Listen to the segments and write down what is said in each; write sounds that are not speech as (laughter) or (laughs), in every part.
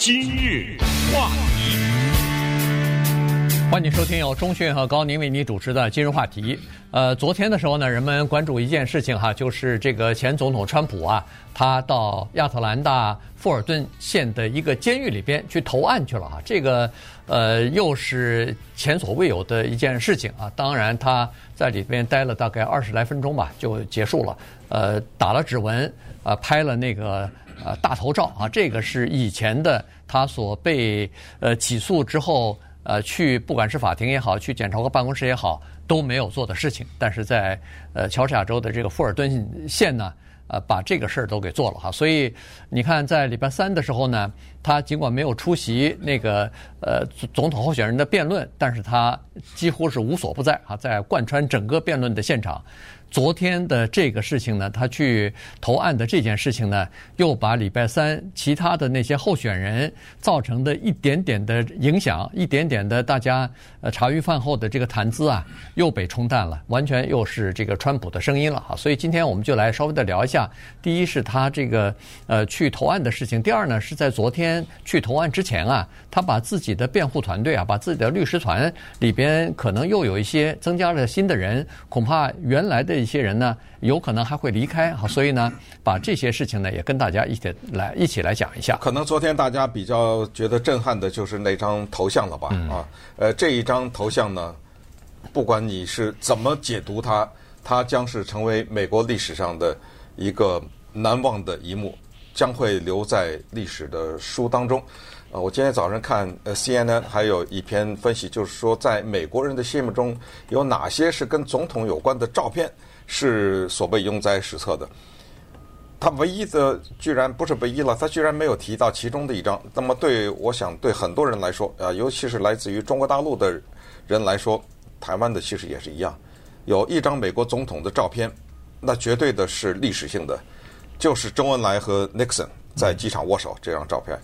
今日话题，欢迎收听由钟讯和高宁为你主持的今日话题。呃，昨天的时候呢，人们关注一件事情哈，就是这个前总统川普啊，他到亚特兰大富尔顿县的一个监狱里边去投案去了啊。这个呃，又是前所未有的一件事情啊。当然，他在里边待了大概二十来分钟吧，就结束了。呃，打了指纹，啊、呃，拍了那个。呃，大头照啊，这个是以前的他所被呃起诉之后，呃，去不管是法庭也好，去检察官办公室也好，都没有做的事情。但是在呃乔治亚州的这个富尔顿县呢，呃，把这个事儿都给做了哈。所以你看，在礼拜三的时候呢，他尽管没有出席那个呃总统候选人的辩论，但是他几乎是无所不在啊，在贯穿整个辩论的现场。昨天的这个事情呢，他去投案的这件事情呢，又把礼拜三其他的那些候选人造成的一点点的影响，一点点的大家呃茶余饭后的这个谈资啊，又被冲淡了，完全又是这个川普的声音了哈。所以今天我们就来稍微的聊一下，第一是他这个呃去投案的事情，第二呢是在昨天去投案之前啊，他把自己的辩护团队啊，把自己的律师团里边可能又有一些增加了新的人，恐怕原来的。一些人呢，有可能还会离开哈，所以呢，把这些事情呢也跟大家一起来一起来讲一下。可能昨天大家比较觉得震撼的就是那张头像了吧？嗯、啊，呃，这一张头像呢，不管你是怎么解读它，它将是成为美国历史上的一个难忘的一幕，将会留在历史的书当中。啊，我今天早上看呃 CNN 还有一篇分析，就是说在美国人的心目中有哪些是跟总统有关的照片。是所谓永载史册的，他唯一的居然不是唯一了，他居然没有提到其中的一张。那么对我想对很多人来说，啊，尤其是来自于中国大陆的人来说，台湾的其实也是一样，有一张美国总统的照片，那绝对的是历史性的，就是周恩来和 Nixon 在机场握手这张照片。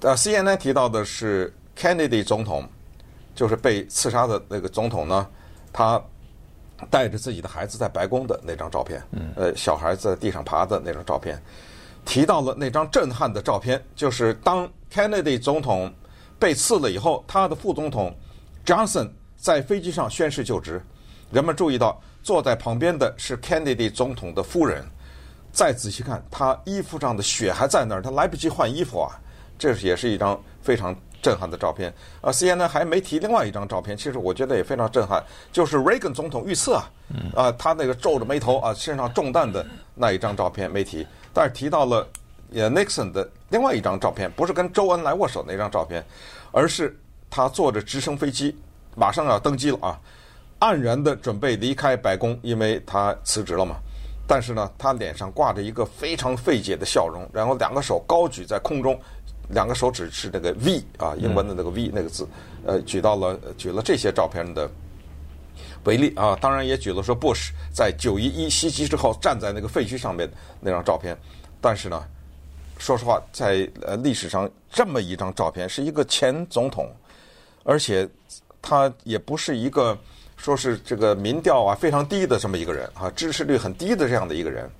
呃，CNN 提到的是 Kennedy 总统，就是被刺杀的那个总统呢，他。带着自己的孩子在白宫的那张照片，呃，小孩子在地上爬的那张照片，提到了那张震撼的照片，就是当 Kennedy 总统被刺了以后，他的副总统 Johnson 在飞机上宣誓就职。人们注意到坐在旁边的是 Kennedy 总统的夫人，再仔细看，他衣服上的血还在那儿，他来不及换衣服啊，这也是一张非常。震撼的照片啊！CNN 还没提另外一张照片，其实我觉得也非常震撼，就是 Reagan 总统遇刺啊，啊，他那个皱着眉头啊，身上中弹的那一张照片没提，但是提到了呃 Nixon 的另外一张照片，不是跟周恩来握手那张照片，而是他坐着直升飞机，马上要登机了啊，黯然的准备离开白宫，因为他辞职了嘛。但是呢，他脸上挂着一个非常费解的笑容，然后两个手高举在空中。两个手指是那个 V 啊，英文的那个 V 那个字，呃，举到了举了这些照片的为例啊，当然也举了说 Bush 在九一一袭击之后站在那个废墟上面那张照片，但是呢，说实话，在呃历史上这么一张照片是一个前总统，而且他也不是一个说是这个民调啊非常低的这么一个人啊，支持率很低的这样的一个人。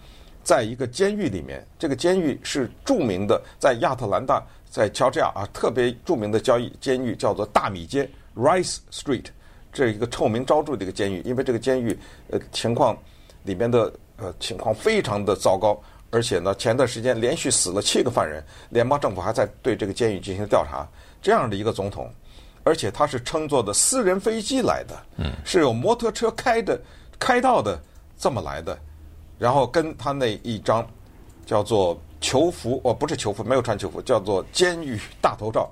在一个监狱里面，这个监狱是著名的，在亚特兰大，在乔治亚啊，特别著名的交易监狱叫做大米街 （Rice Street），这一个臭名昭著的一个监狱。因为这个监狱呃情况里面的呃情况非常的糟糕，而且呢，前段时间连续死了七个犯人，联邦政府还在对这个监狱进行调查。这样的一个总统，而且他是乘坐的私人飞机来的，嗯，是有摩托车开的开道的这么来的。然后跟他那一张叫做囚服，哦，不是囚服，没有穿囚服，叫做监狱大头照，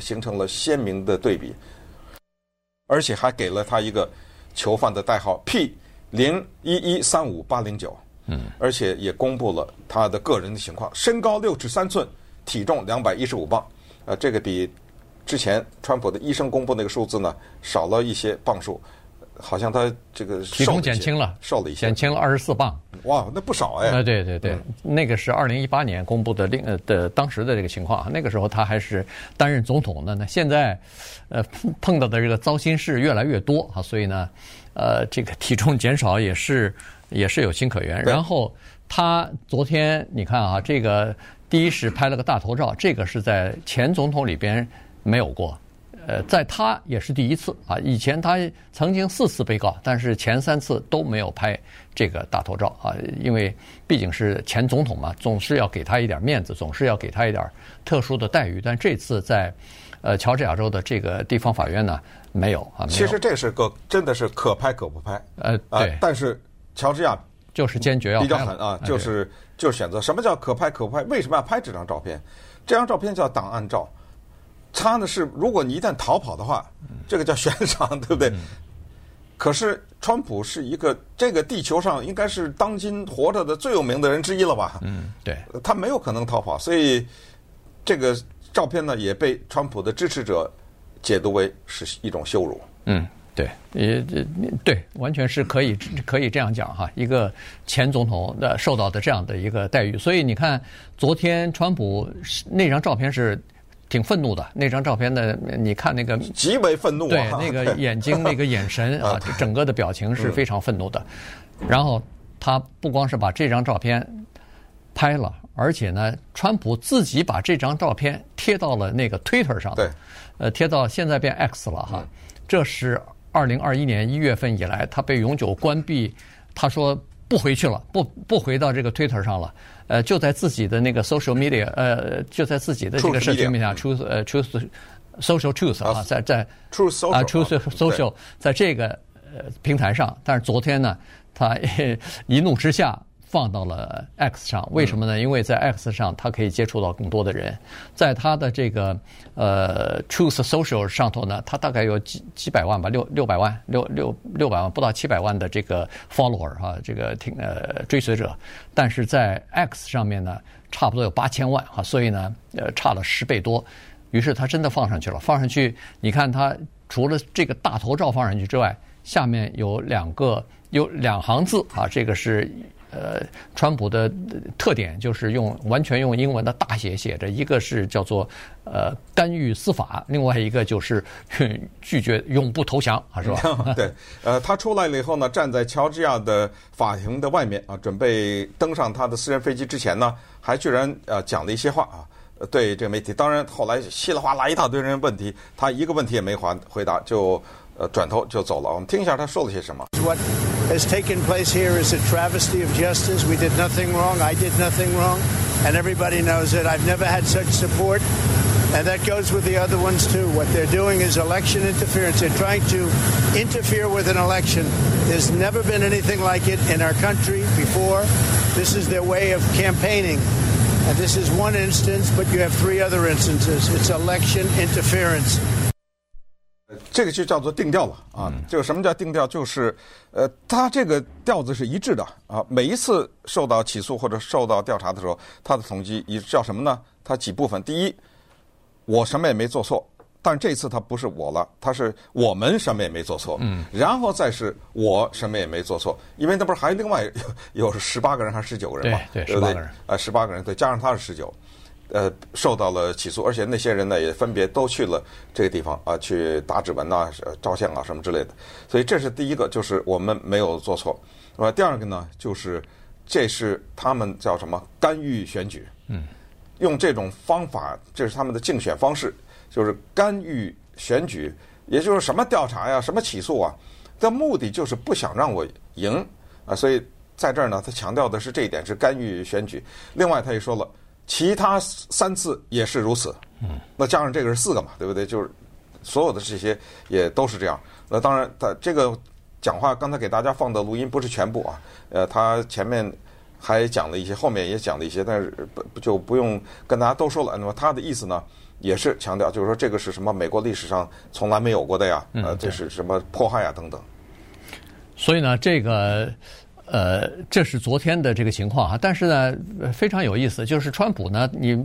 形成了鲜明的对比，而且还给了他一个囚犯的代号 P 零一一三五八零九，嗯，而且也公布了他的个人的情况，身高六尺三寸，体重两百一十五磅，呃，这个比之前川普的医生公布那个数字呢少了一些磅数。好像他这个体重减轻了，瘦了一些，减轻了二十四磅。哇，那不少哎！啊，对对对，嗯、那个是二零一八年公布的另呃的当时的这个情况，那个时候他还是担任总统的呢。现在，呃，碰到的这个糟心事越来越多啊，所以呢，呃，这个体重减少也是 (laughs) 也是有情可原。然后他昨天你看啊，这个第一是拍了个大头照，这个是在前总统里边没有过。呃，在他也是第一次啊！以前他曾经四次被告，但是前三次都没有拍这个大头照啊，因为毕竟是前总统嘛，总是要给他一点面子，总是要给他一点特殊的待遇。但这次在呃乔治亚州的这个地方法院呢，没有啊。有。其实这是个真的是可拍可不拍。呃，对。但是乔治亚就是坚决要拍。比较狠啊，就是就选择什么叫可拍可不拍？为什么要拍这张照片？这张照片叫档案照。他呢是，如果你一旦逃跑的话，这个叫悬赏，(laughs) 对不对？可是川普是一个这个地球上应该是当今活着的最有名的人之一了吧？嗯，对，他没有可能逃跑，所以这个照片呢也被川普的支持者解读为是一种羞辱。嗯，对，也对，完全是可以可以这样讲哈，一个前总统的受到的这样的一个待遇。所以你看，昨天川普那张照片是。挺愤怒的那张照片的，你看那个极为愤怒，对那个眼睛那个眼神 (laughs) 啊，整个的表情是非常愤怒的。然后他不光是把这张照片拍了，而且呢，川普自己把这张照片贴到了那个 Twitter 上，对，呃，贴到现在变 X 了哈。这是二零二一年一月份以来，他被永久关闭，他说不回去了，不不回到这个 Twitter 上了。呃，就在自己的那个 social media，呃，就在自己的这个社群媒体上，truth，呃，truth social truth 啊，在在 truth social 啊，truth social，在这个呃平台上，但是昨天呢，他一怒之下。放到了 X 上，为什么呢？因为在 X 上，他可以接触到更多的人。在他的这个呃 Truth Social 上头呢，他大概有几几百万吧，六六百万，六六六百万，不到七百万的这个 follower 哈，这个听呃追随者。但是在 X 上面呢，差不多有八千万哈，所以呢，呃，差了十倍多。于是他真的放上去了，放上去，你看他除了这个大头照放上去之外，下面有两个有两行字啊，这个是。呃，川普的特点就是用完全用英文的大写写着，一个是叫做呃干预司法，另外一个就是拒绝永不投降啊，是吧？(laughs) 对，呃，他出来了以后呢，站在乔治亚的法庭的外面啊，准备登上他的私人飞机之前呢，还居然呃讲了一些话啊，对这个媒体。当然后来稀里哗啦一大堆人问题，他一个问题也没还回答，就呃转头就走了。我们听一下他说了些什么。Has taken place here is a travesty of justice. We did nothing wrong. I did nothing wrong. And everybody knows it. I've never had such support. And that goes with the other ones, too. What they're doing is election interference. They're trying to interfere with an election. There's never been anything like it in our country before. This is their way of campaigning. And this is one instance, but you have three other instances. It's election interference. 这个就叫做定调了啊！这个什么叫定调？就是，呃，他这个调子是一致的啊。每一次受到起诉或者受到调查的时候，他的统计一叫什么呢？他几部分？第一，我什么也没做错，但这次他不是我了，他是我们什么也没做错。嗯。然后再是我什么也没做错，因为那不是还有另外有有十八个人还是十九个人吗？对对，十八个人。呃，十八个人，对，加上他是十九。呃，受到了起诉，而且那些人呢也分别都去了这个地方啊，去打指纹呐、照相啊什么之类的。所以这是第一个，就是我们没有做错。那么第二个呢，就是这是他们叫什么干预选举？嗯，用这种方法，这是他们的竞选方式，就是干预选举，也就是什么调查呀、什么起诉啊，的目的就是不想让我赢啊。所以在这儿呢，他强调的是这一点，是干预选举。另外，他也说了。其他三次也是如此，嗯，那加上这个是四个嘛，对不对？就是所有的这些也都是这样。那当然，他这个讲话刚才给大家放的录音不是全部啊，呃，他前面还讲了一些，后面也讲了一些，但是不就不用跟大家都说了。那么他的意思呢，也是强调，就是说这个是什么美国历史上从来没有过的呀，呃，这是什么迫害啊等等。所以呢，这个。呃，这是昨天的这个情况哈，但是呢，非常有意思，就是川普呢，你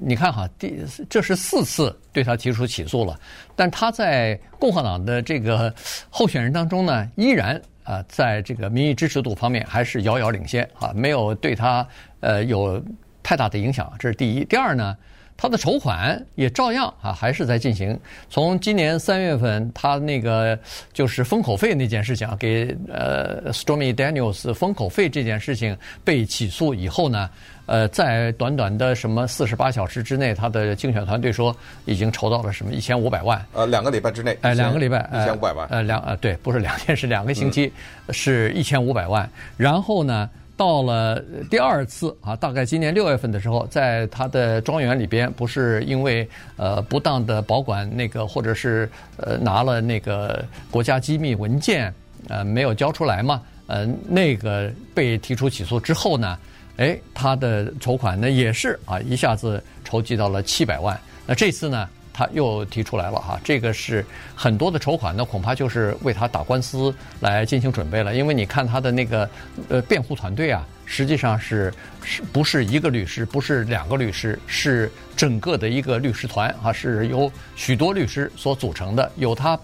你看哈，第这是四次对他提出起诉了，但他在共和党的这个候选人当中呢，依然啊，在这个民意支持度方面还是遥遥领先啊，没有对他呃有太大的影响，这是第一。第二呢，他的筹款也照样啊，还是在进行。从今年三月份，他那个就是封口费那件事情啊，给呃 Stormy Daniels 封口费这件事情被起诉以后呢，呃，在短短的什么四十八小时之内，他的竞选团队说已经筹到了什么一千五百万。呃，两个礼拜之内。哎，两个礼拜一千五百万。呃，两呃对，不是两天，是两个星期，嗯、是一千五百万。然后呢？到了第二次啊，大概今年六月份的时候，在他的庄园里边，不是因为呃不当的保管那个，或者是呃拿了那个国家机密文件，呃没有交出来嘛，呃那个被提出起诉之后呢，哎，他的筹款呢也是啊一下子筹集到了七百万，那这次呢？他又提出来了哈，这个是很多的筹款呢，恐怕就是为他打官司来进行准备了。因为你看他的那个呃辩护团队啊，实际上是是不是一个律师，不是两个律师，是整个的一个律师团啊，是由许多律师所组成的，有他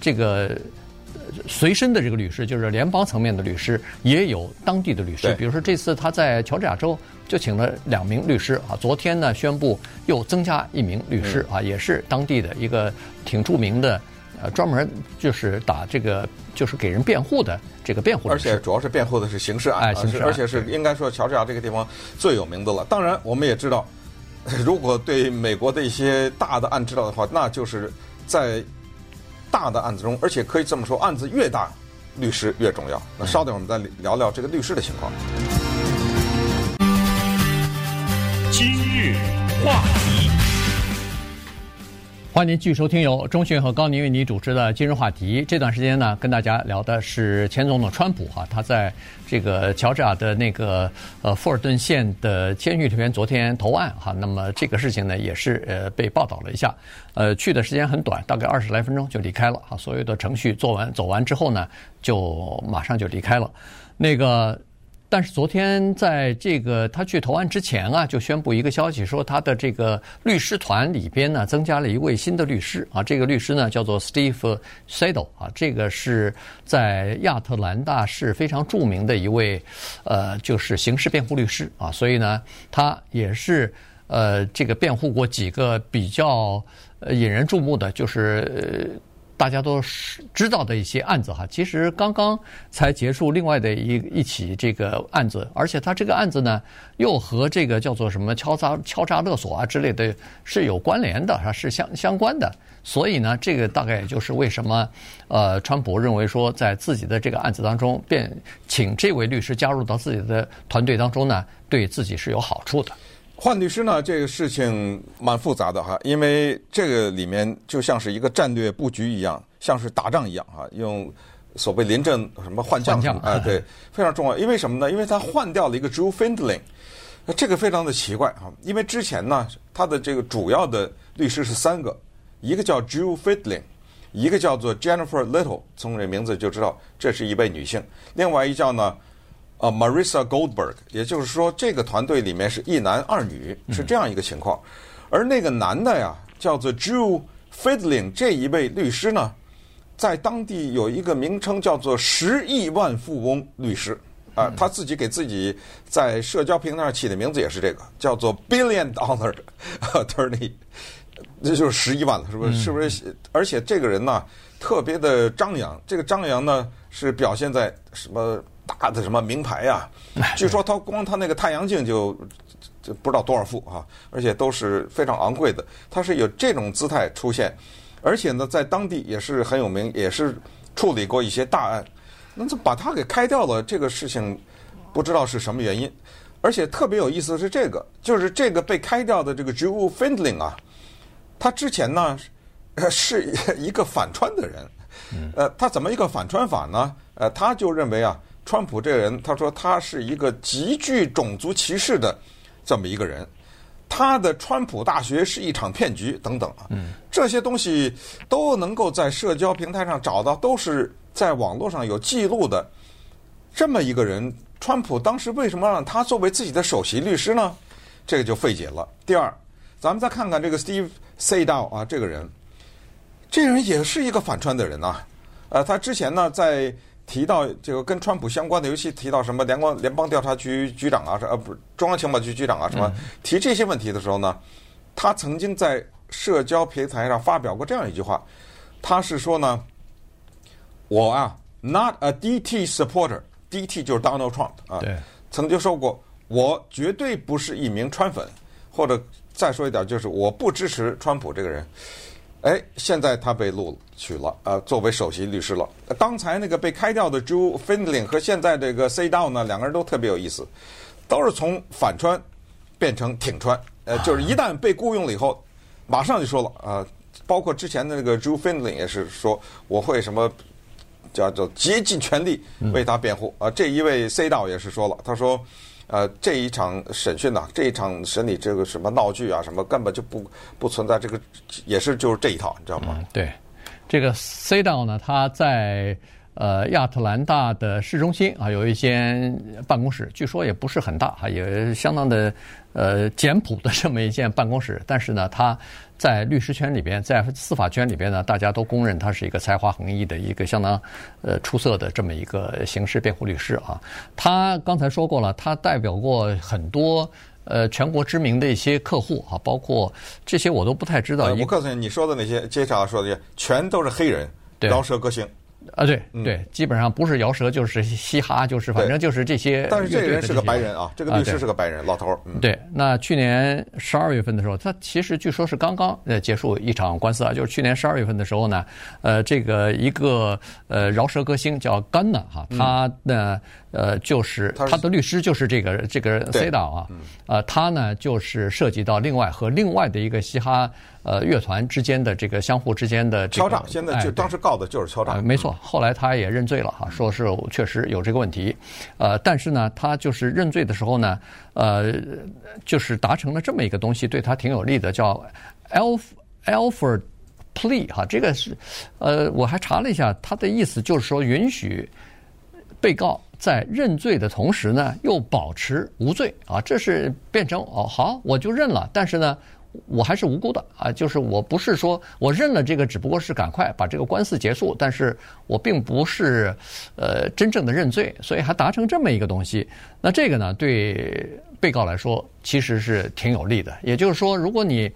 这个。随身的这个律师就是联邦层面的律师，也有当地的律师。比如说这次他在乔治亚州就请了两名律师啊。昨天呢宣布又增加一名律师啊，也是当地的一个挺著名的，呃，专门就是打这个就是给人辩护的这个辩护律师。而且主要是辩护的是刑事案，哎，刑事案，而且是应该说乔治亚这个地方最有名的了。当然，我们也知道，(laughs) 如果对美国的一些大的案知道的话，那就是在。大的案子中，而且可以这么说，案子越大，律师越重要。那稍等，我们再聊聊这个律师的情况。日话题。欢迎您继续收听由中讯和高宁为您主持的今日话题。这段时间呢，跟大家聊的是前总统川普哈，他在这个乔治亚的那个呃富尔顿县的监狱里边昨天投案哈。那么这个事情呢，也是呃被报道了一下，呃去的时间很短，大概二十来分钟就离开了哈。所有的程序做完走完之后呢，就马上就离开了。那个。但是昨天在这个他去投案之前啊，就宣布一个消息，说他的这个律师团里边呢，增加了一位新的律师啊。这个律师呢叫做 Steve Sadow 啊，这个是在亚特兰大市非常著名的一位呃，就是刑事辩护律师啊。所以呢，他也是呃，这个辩护过几个比较引人注目的，就是。大家都是知道的一些案子哈，其实刚刚才结束另外的一一起这个案子，而且他这个案子呢，又和这个叫做什么敲诈敲诈勒索啊之类的是有关联的，是相相关的。所以呢，这个大概也就是为什么，呃，川普认为说在自己的这个案子当中，便请这位律师加入到自己的团队当中呢，对自己是有好处的。换律师呢，这个事情蛮复杂的哈，因为这个里面就像是一个战略布局一样，像是打仗一样哈，用所谓临阵什么换将啊、呃，(laughs) 对，非常重要。因为什么呢？因为他换掉了一个 Drew Findling，那这个非常的奇怪哈，因为之前呢，他的这个主要的律师是三个，一个叫 Drew Findling，一个叫做 Jennifer Little，从这名字就知道这是一位女性，另外一叫呢。啊，Marissa Goldberg，也就是说，这个团队里面是一男二女，是这样一个情况。而那个男的呀，叫做 Drew Findling，这一位律师呢，在当地有一个名称叫做“十亿万富翁律师”啊，他自己给自己在社交平台上起的名字也是这个，叫做 “Billion Dollar (laughs) Attorney”，这就是十亿万了，是不是？是不是？而且这个人呢，特别的张扬，这个张扬呢，是表现在什么？大的什么名牌呀？(laughs) 据说他光他那个太阳镜就就不知道多少副啊，而且都是非常昂贵的。他是有这种姿态出现，而且呢，在当地也是很有名，也是处理过一些大案。那怎么把他给开掉了？这个事情不知道是什么原因。而且特别有意思的是，这个就是这个被开掉的这个 Drew Findling 啊，他之前呢是一个反穿的人。呃，他怎么一个反穿法呢？呃，他就认为啊。川普这个人，他说他是一个极具种族歧视的这么一个人，他的川普大学是一场骗局等等啊，这些东西都能够在社交平台上找到，都是在网络上有记录的。这么一个人，川普当时为什么让他作为自己的首席律师呢？这个就费解了。第二，咱们再看看这个 Steve Sadow 啊，这个人，这个人也是一个反川的人呐。呃，他之前呢在。提到这个跟川普相关的，尤其提到什么联邦联邦调查局局长啊，是呃不是中央情报局局长啊什么，提这些问题的时候呢，他曾经在社交平台上发表过这样一句话，他是说呢，我啊，not a DT supporter，DT 就是 Donald Trump 啊，对曾经说过，我绝对不是一名川粉，或者再说一点，就是我不支持川普这个人。哎，现在他被录取了，呃，作为首席律师了。刚才那个被开掉的 Drew Finling 和现在这个 C 道呢，两个人都特别有意思，都是从反穿变成挺穿。呃，就是一旦被雇佣了以后，马上就说了，呃，包括之前的那个 Drew Finling 也是说，我会什么叫做竭尽全力为他辩护。啊，这一位 C 道也是说了，他说。呃，这一场审讯呢，这一场审理这个什么闹剧啊，什么根本就不不存在，这个也是就是这一套，你知道吗？对，这个 C 道呢，他在。呃，亚特兰大的市中心啊，有一间办公室，据说也不是很大啊，也相当的呃简朴的这么一间办公室。但是呢，他在律师圈里边，在司法圈里边呢，大家都公认他是一个才华横溢的一个相当呃出色的这么一个刑事辩护律师啊。他刚才说过了，他代表过很多呃全国知名的一些客户啊，包括这些我都不太知道。我告诉你，你说的那些，接下来说的全都是黑人，饶舌歌星。啊，对对，基本上不是饶舌就是嘻哈，就是反正就是这些。但是这个人是个白人啊，这个律师是个白人老头儿。对，那去年十二月份的时候，他其实据说是刚刚呃结束一场官司啊，就是去年十二月份的时候呢，呃，这个一个呃饶舌歌星叫 Gunna 哈，他呢。呃，就是他的律师就是这个这个 CEDAW 啊，呃，他呢就是涉及到另外和另外的一个嘻哈呃乐团之间的这个相互之间的这个敲诈，现在就当时告的就是敲诈，呃，没错。后来他也认罪了哈，说是确实有这个问题，呃，但是呢，他就是认罪的时候呢，呃，就是达成了这么一个东西，对他挺有利的，叫 Alf Alford Plea 哈，这个是呃，我还查了一下，他的意思就是说允许被告。在认罪的同时呢，又保持无罪啊，这是变成哦好，我就认了，但是呢，我还是无辜的啊，就是我不是说我认了这个，只不过是赶快把这个官司结束，但是我并不是呃真正的认罪，所以还达成这么一个东西。那这个呢，对被告来说其实是挺有利的。也就是说，如果你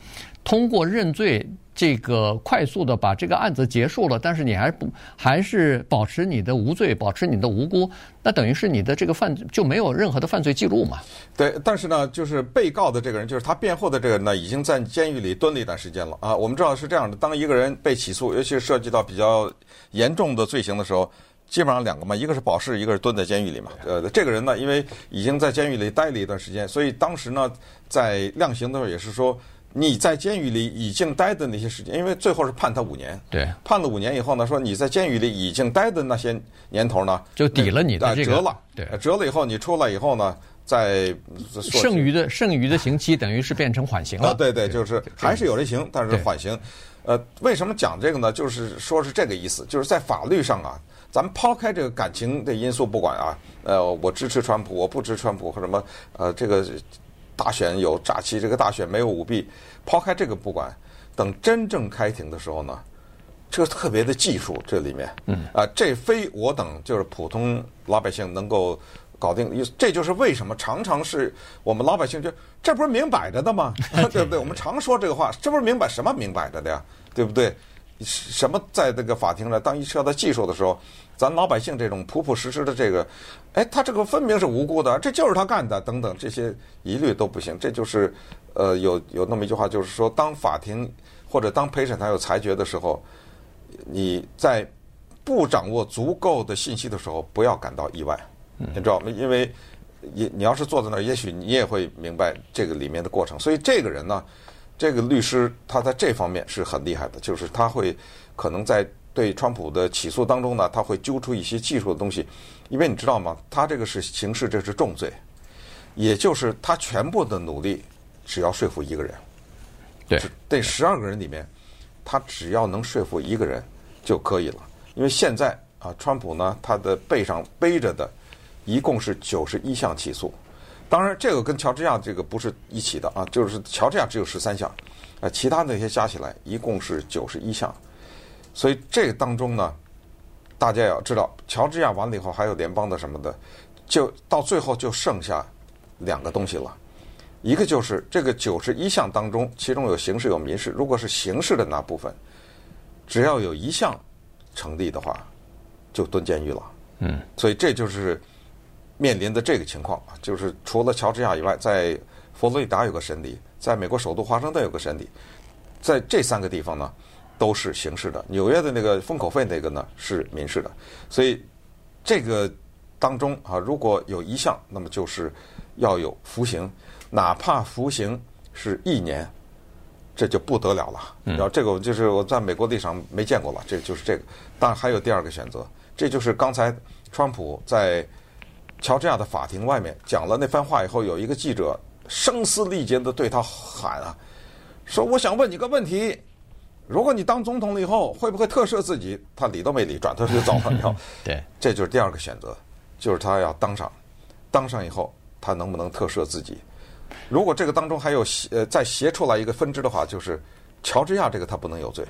通过认罪。这个快速的把这个案子结束了，但是你还不还是保持你的无罪，保持你的无辜，那等于是你的这个犯就没有任何的犯罪记录嘛？对，但是呢，就是被告的这个人，就是他辩护的这个人呢，已经在监狱里蹲了一段时间了啊。我们知道是这样的，当一个人被起诉，尤其是涉及到比较严重的罪行的时候，基本上两个嘛，一个是保释，一个是蹲在监狱里嘛。呃，这个人呢，因为已经在监狱里待了一段时间，所以当时呢，在量刑的时候也是说。你在监狱里已经待的那些时间，因为最后是判他五年，对，判了五年以后呢，说你在监狱里已经待的那些年头呢，就抵了你的这个折了，对，折了以后你出来以后呢，在剩余的剩余的刑期等于是变成缓刑了，啊，对对，就是还是有这刑，但是缓刑。呃，为什么讲这个呢？就是说是这个意思，就是在法律上啊，咱们抛开这个感情的因素不管啊，呃，我支持川普，我不支持川普和什么，呃，这个。大选有诈欺，这个大选没有舞弊。抛开这个不管，等真正开庭的时候呢，这个特别的技术这里面，嗯啊，这非我等就是普通老百姓能够搞定。这就是为什么常常是我们老百姓就这不是明摆着的吗？(laughs) 对不对？我们常说这个话，这不是明摆什么明摆着的呀？对不对？什么在这个法庭上，当一涉到技术的时候，咱老百姓这种朴朴实实的这个，哎，他这个分明是无辜的，这就是他干的，等等，这些疑虑都不行。这就是，呃，有有那么一句话，就是说，当法庭或者当陪审团有裁决的时候，你在不掌握足够的信息的时候，不要感到意外，你知道吗？因为你你要是坐在那儿，也许你也会明白这个里面的过程。所以这个人呢。这个律师他在这方面是很厉害的，就是他会可能在对川普的起诉当中呢，他会揪出一些技术的东西，因为你知道吗？他这个是刑事，这是重罪，也就是他全部的努力只要说服一个人，对，这十二个人里面，他只要能说服一个人就可以了。因为现在啊，川普呢，他的背上背着的一共是九十一项起诉。当然，这个跟乔治亚这个不是一起的啊，就是乔治亚只有十三项，啊，其他那些加起来一共是九十一项，所以这个当中呢，大家要知道，乔治亚完了以后还有联邦的什么的，就到最后就剩下两个东西了，一个就是这个九十一项当中，其中有刑事有民事。如果是刑事的那部分，只要有一项成立的话，就蹲监狱了。嗯，所以这就是面临的这个情况啊，就是除了乔治亚以外，在佛罗里达有个审理，在美国首都华盛顿有个审理，在这三个地方呢都是刑事的。纽约的那个封口费那个呢是民事的，所以这个当中啊，如果有一项，那么就是要有服刑。哪怕服刑是一年，这就不得了了。然后这个就是我在美国历史上没见过了，这就是这个。当然还有第二个选择，这就是刚才川普在乔治亚的法庭外面讲了那番话以后，有一个记者声嘶力竭的对他喊啊，说：“我想问你个问题，如果你当总统了以后，会不会特赦自己？”他理都没理，转头就走了。(laughs) 对，这就是第二个选择，就是他要当上，当上以后，他能不能特赦自己？如果这个当中还有呃再斜出来一个分支的话，就是乔治亚这个他不能有罪，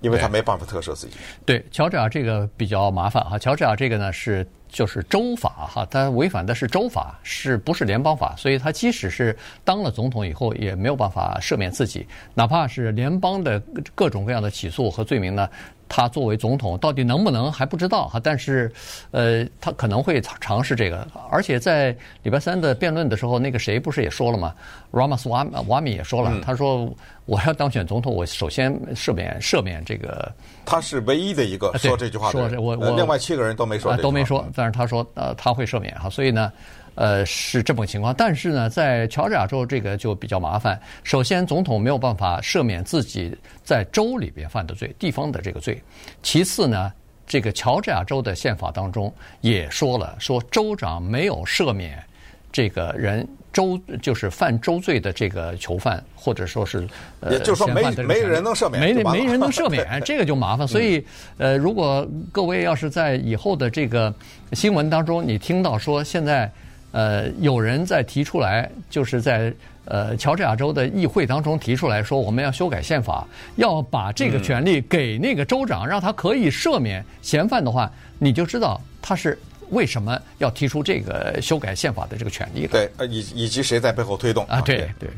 因为他没办法特赦自己。对，乔治亚这个比较麻烦哈，乔治亚这个呢是就是州法哈，他违反的是州法，是不是联邦法？所以他即使是当了总统以后，也没有办法赦免自己，哪怕是联邦的各种各样的起诉和罪名呢。他作为总统到底能不能还不知道哈，但是，呃，他可能会尝试这个。而且在礼拜三的辩论的时候，那个谁不是也说了吗？Ramaswamy 也说了，嗯、他说我要当选总统，我首先赦免赦免这个。他是唯一的一个说这句话的人，我我另外七个人都没说、呃、都没说，但是他说呃他会赦免哈，所以呢。呃，是这种情况，但是呢，在乔治亚州这个就比较麻烦。首先，总统没有办法赦免自己在州里边犯的罪，地方的这个罪。其次呢，这个乔治亚州的宪法当中也说了，说州长没有赦免这个人州就是犯州罪的这个囚犯，或者说是呃，也就是说没没人能赦免，没没人能赦免，这个就麻烦。所以，呃，如果各位要是在以后的这个新闻当中，你听到说现在。呃，有人在提出来，就是在呃乔治亚州的议会当中提出来说，我们要修改宪法，要把这个权利给那个州长，让他可以赦免嫌犯的话，你就知道他是为什么要提出这个修改宪法的这个权利了。对，以以及谁在背后推动啊？对对。